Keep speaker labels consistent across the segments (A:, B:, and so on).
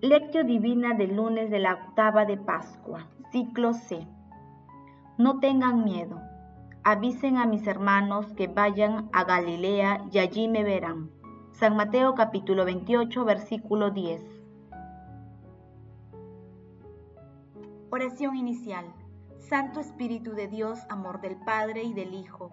A: Lectio Divina del lunes de la octava de Pascua, ciclo C. No tengan miedo. Avisen a mis hermanos que vayan a Galilea y allí me verán. San Mateo capítulo 28, versículo 10. Oración inicial. Santo Espíritu de Dios, amor del Padre y del Hijo,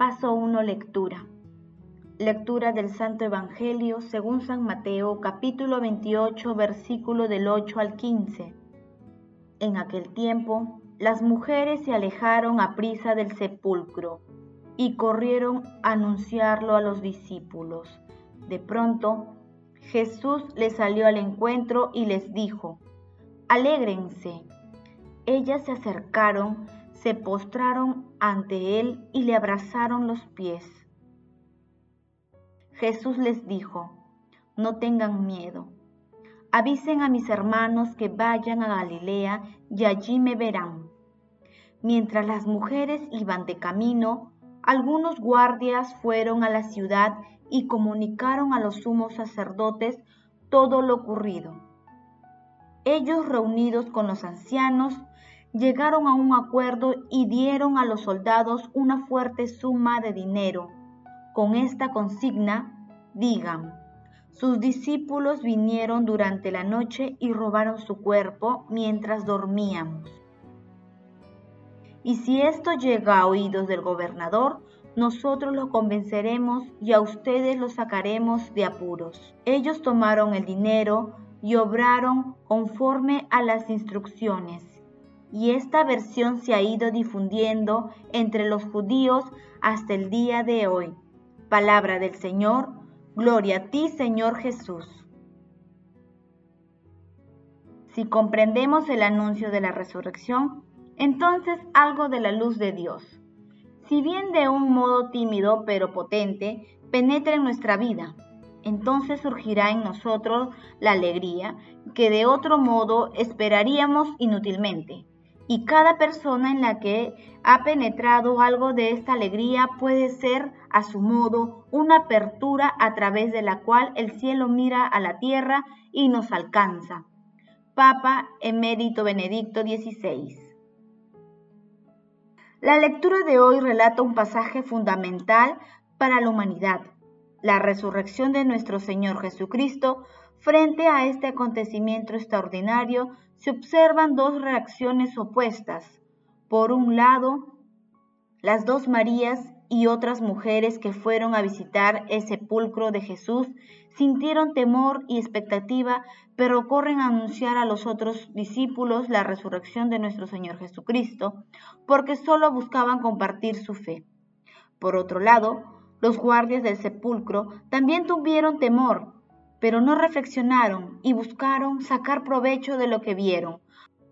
A: Paso 1. Lectura. Lectura del Santo Evangelio según San Mateo capítulo 28 versículo del 8 al 15. En aquel tiempo las mujeres se alejaron a prisa del sepulcro y corrieron a anunciarlo a los discípulos. De pronto Jesús les salió al encuentro y les dijo, Alégrense. Ellas se acercaron, se postraron ante él y le abrazaron los pies. Jesús les dijo, no tengan miedo. Avisen a mis hermanos que vayan a Galilea y allí me verán. Mientras las mujeres iban de camino, algunos guardias fueron a la ciudad y comunicaron a los sumos sacerdotes todo lo ocurrido. Ellos, reunidos con los ancianos, llegaron a un acuerdo y dieron a los soldados una fuerte suma de dinero con esta consigna, digan, sus discípulos vinieron durante la noche y robaron su cuerpo mientras dormíamos. Y si esto llega a oídos del gobernador, nosotros lo convenceremos y a ustedes lo sacaremos de apuros. Ellos tomaron el dinero y obraron conforme a las instrucciones. Y esta versión se ha ido difundiendo entre los judíos hasta el día de hoy. Palabra del Señor, gloria a ti Señor Jesús. Si comprendemos el anuncio de la resurrección, entonces algo de la luz de Dios, si bien de un modo tímido pero potente, penetra en nuestra vida, entonces surgirá en nosotros la alegría que de otro modo esperaríamos inútilmente y cada persona en la que ha penetrado algo de esta alegría puede ser, a su modo, una apertura a través de la cual el cielo mira a la tierra y nos alcanza. Papa Emérito Benedicto XVI. La lectura de hoy relata un pasaje fundamental para la humanidad, la resurrección de nuestro Señor Jesucristo. Frente a este acontecimiento extraordinario, se observan dos reacciones opuestas. Por un lado, las dos Marías y otras mujeres que fueron a visitar el sepulcro de Jesús sintieron temor y expectativa, pero corren a anunciar a los otros discípulos la resurrección de nuestro Señor Jesucristo, porque solo buscaban compartir su fe. Por otro lado, los guardias del sepulcro también tuvieron temor, pero no reflexionaron y buscaron sacar provecho de lo que vieron.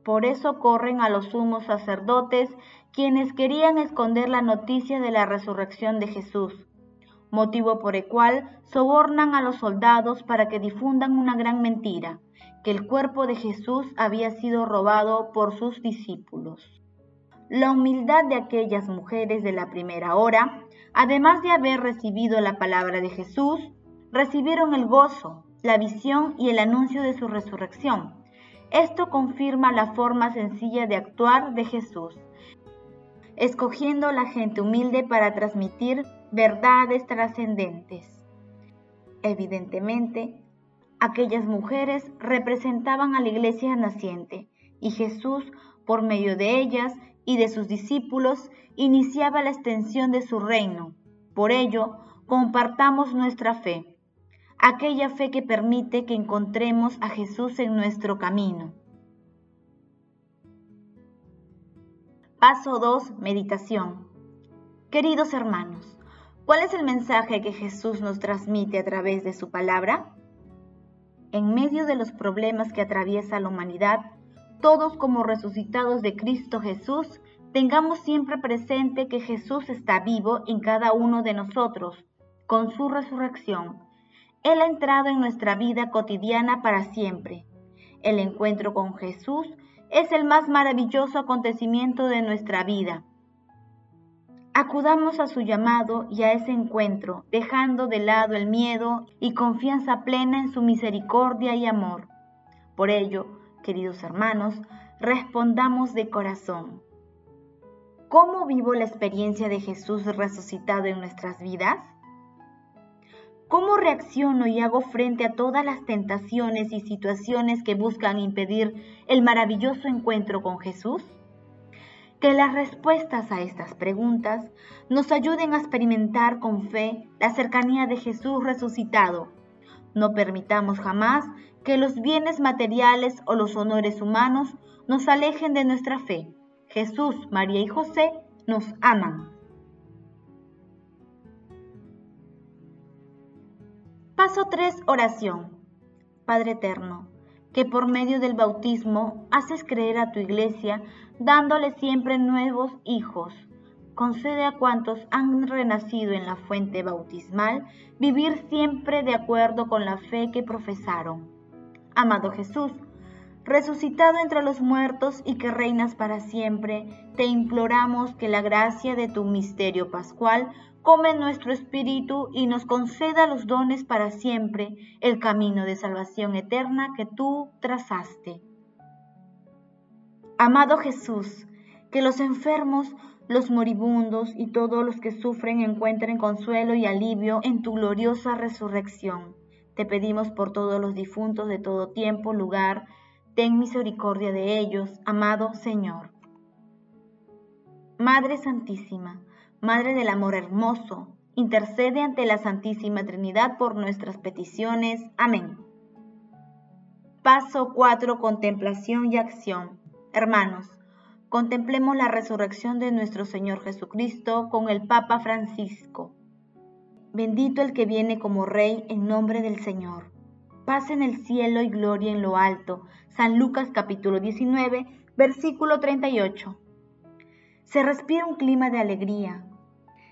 A: Por eso corren a los sumos sacerdotes, quienes querían esconder la noticia de la resurrección de Jesús, motivo por el cual sobornan a los soldados para que difundan una gran mentira, que el cuerpo de Jesús había sido robado por sus discípulos. La humildad de aquellas mujeres de la primera hora, además de haber recibido la palabra de Jesús, recibieron el gozo, la visión y el anuncio de su resurrección. Esto confirma la forma sencilla de actuar de Jesús, escogiendo a la gente humilde para transmitir verdades trascendentes. Evidentemente, aquellas mujeres representaban a la iglesia naciente y Jesús, por medio de ellas y de sus discípulos, iniciaba la extensión de su reino. Por ello, compartamos nuestra fe aquella fe que permite que encontremos a Jesús en nuestro camino. Paso 2. Meditación. Queridos hermanos, ¿cuál es el mensaje que Jesús nos transmite a través de su palabra? en medio de los problemas que atraviesa la humanidad, todos como resucitados de Cristo Jesús, tengamos siempre presente que Jesús está vivo en cada uno de nosotros, con su resurrección. Él ha entrado en nuestra vida cotidiana para siempre. El encuentro con Jesús es el más maravilloso acontecimiento de nuestra vida. Acudamos a su llamado y a ese encuentro, dejando de lado el miedo y confianza plena en su misericordia y amor. Por ello, queridos hermanos, respondamos de corazón. ¿Cómo vivo la experiencia de Jesús resucitado en nuestras vidas? ¿Cómo reacciono y hago frente a todas las tentaciones y situaciones que buscan impedir el maravilloso encuentro con Jesús? Que las respuestas a estas preguntas nos ayuden a experimentar con fe la cercanía de Jesús resucitado. No permitamos jamás que los bienes materiales o los honores humanos nos alejen de nuestra fe. Jesús, María y José nos aman. Paso 3. Oración. Padre Eterno, que por medio del bautismo haces creer a tu iglesia dándole siempre nuevos hijos. Concede a cuantos han renacido en la fuente bautismal vivir siempre de acuerdo con la fe que profesaron. Amado Jesús, resucitado entre los muertos y que reinas para siempre, te imploramos que la gracia de tu misterio pascual come nuestro espíritu y nos conceda los dones para siempre, el camino de salvación eterna que tú trazaste. Amado Jesús, que los enfermos, los moribundos y todos los que sufren encuentren consuelo y alivio en tu gloriosa resurrección. Te pedimos por todos los difuntos de todo tiempo, lugar, ten misericordia de ellos, amado Señor. Madre Santísima, Madre del Amor Hermoso, intercede ante la Santísima Trinidad por nuestras peticiones. Amén. Paso 4. Contemplación y acción. Hermanos, contemplemos la resurrección de nuestro Señor Jesucristo con el Papa Francisco. Bendito el que viene como Rey en nombre del Señor. Paz en el cielo y gloria en lo alto. San Lucas capítulo 19, versículo 38. Se respira un clima de alegría.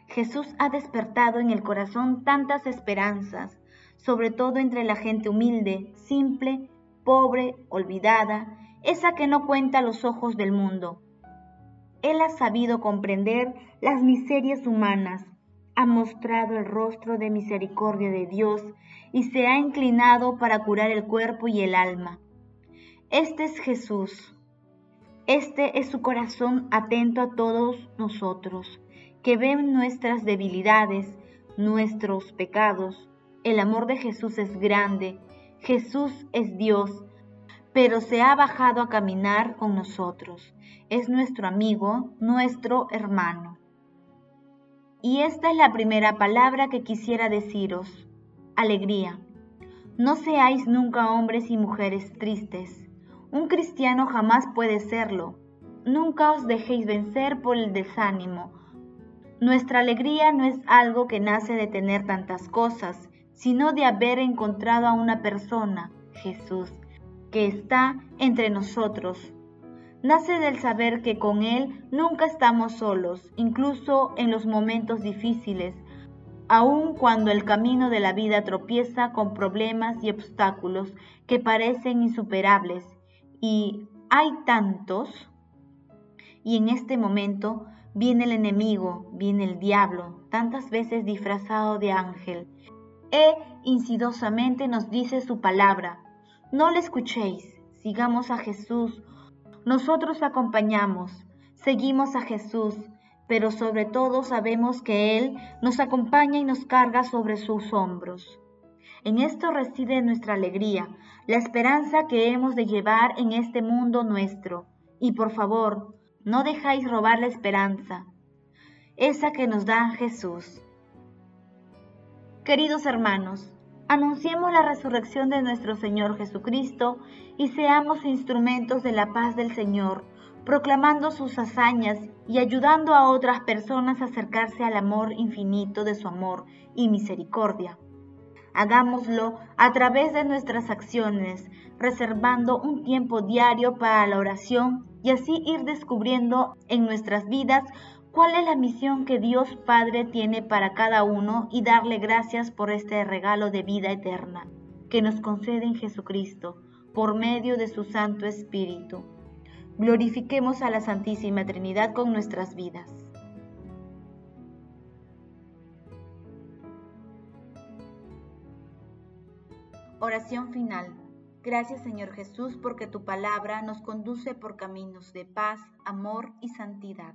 A: Jesús ha despertado en el corazón tantas esperanzas, sobre todo entre la gente humilde, simple, pobre, olvidada, esa que no cuenta los ojos del mundo. Él ha sabido comprender las miserias humanas, ha mostrado el rostro de misericordia de Dios y se ha inclinado para curar el cuerpo y el alma. Este es Jesús. Este es su corazón atento a todos nosotros, que ven nuestras debilidades, nuestros pecados. El amor de Jesús es grande. Jesús es Dios pero se ha bajado a caminar con nosotros. Es nuestro amigo, nuestro hermano. Y esta es la primera palabra que quisiera deciros. Alegría. No seáis nunca hombres y mujeres tristes. Un cristiano jamás puede serlo. Nunca os dejéis vencer por el desánimo. Nuestra alegría no es algo que nace de tener tantas cosas, sino de haber encontrado a una persona, Jesús, que está entre nosotros. Nace del saber que con Él nunca estamos solos, incluso en los momentos difíciles, aun cuando el camino de la vida tropieza con problemas y obstáculos que parecen insuperables. Y hay tantos. Y en este momento viene el enemigo, viene el diablo, tantas veces disfrazado de ángel. E insidosamente nos dice su palabra, no le escuchéis, sigamos a Jesús. Nosotros acompañamos, seguimos a Jesús, pero sobre todo sabemos que Él nos acompaña y nos carga sobre sus hombros. En esto reside nuestra alegría, la esperanza que hemos de llevar en este mundo nuestro. Y por favor, no dejáis robar la esperanza, esa que nos da Jesús. Queridos hermanos, Anunciemos la resurrección de nuestro Señor Jesucristo y seamos instrumentos de la paz del Señor, proclamando sus hazañas y ayudando a otras personas a acercarse al amor infinito de su amor y misericordia. Hagámoslo a través de nuestras acciones, reservando un tiempo diario para la oración y así ir descubriendo en nuestras vidas cuál es la misión que Dios Padre tiene para cada uno y darle gracias por este regalo de vida eterna que nos concede en Jesucristo por medio de su Santo Espíritu. Glorifiquemos a la Santísima Trinidad con nuestras vidas. Oración final. Gracias Señor Jesús porque tu palabra nos conduce por caminos de paz, amor y santidad.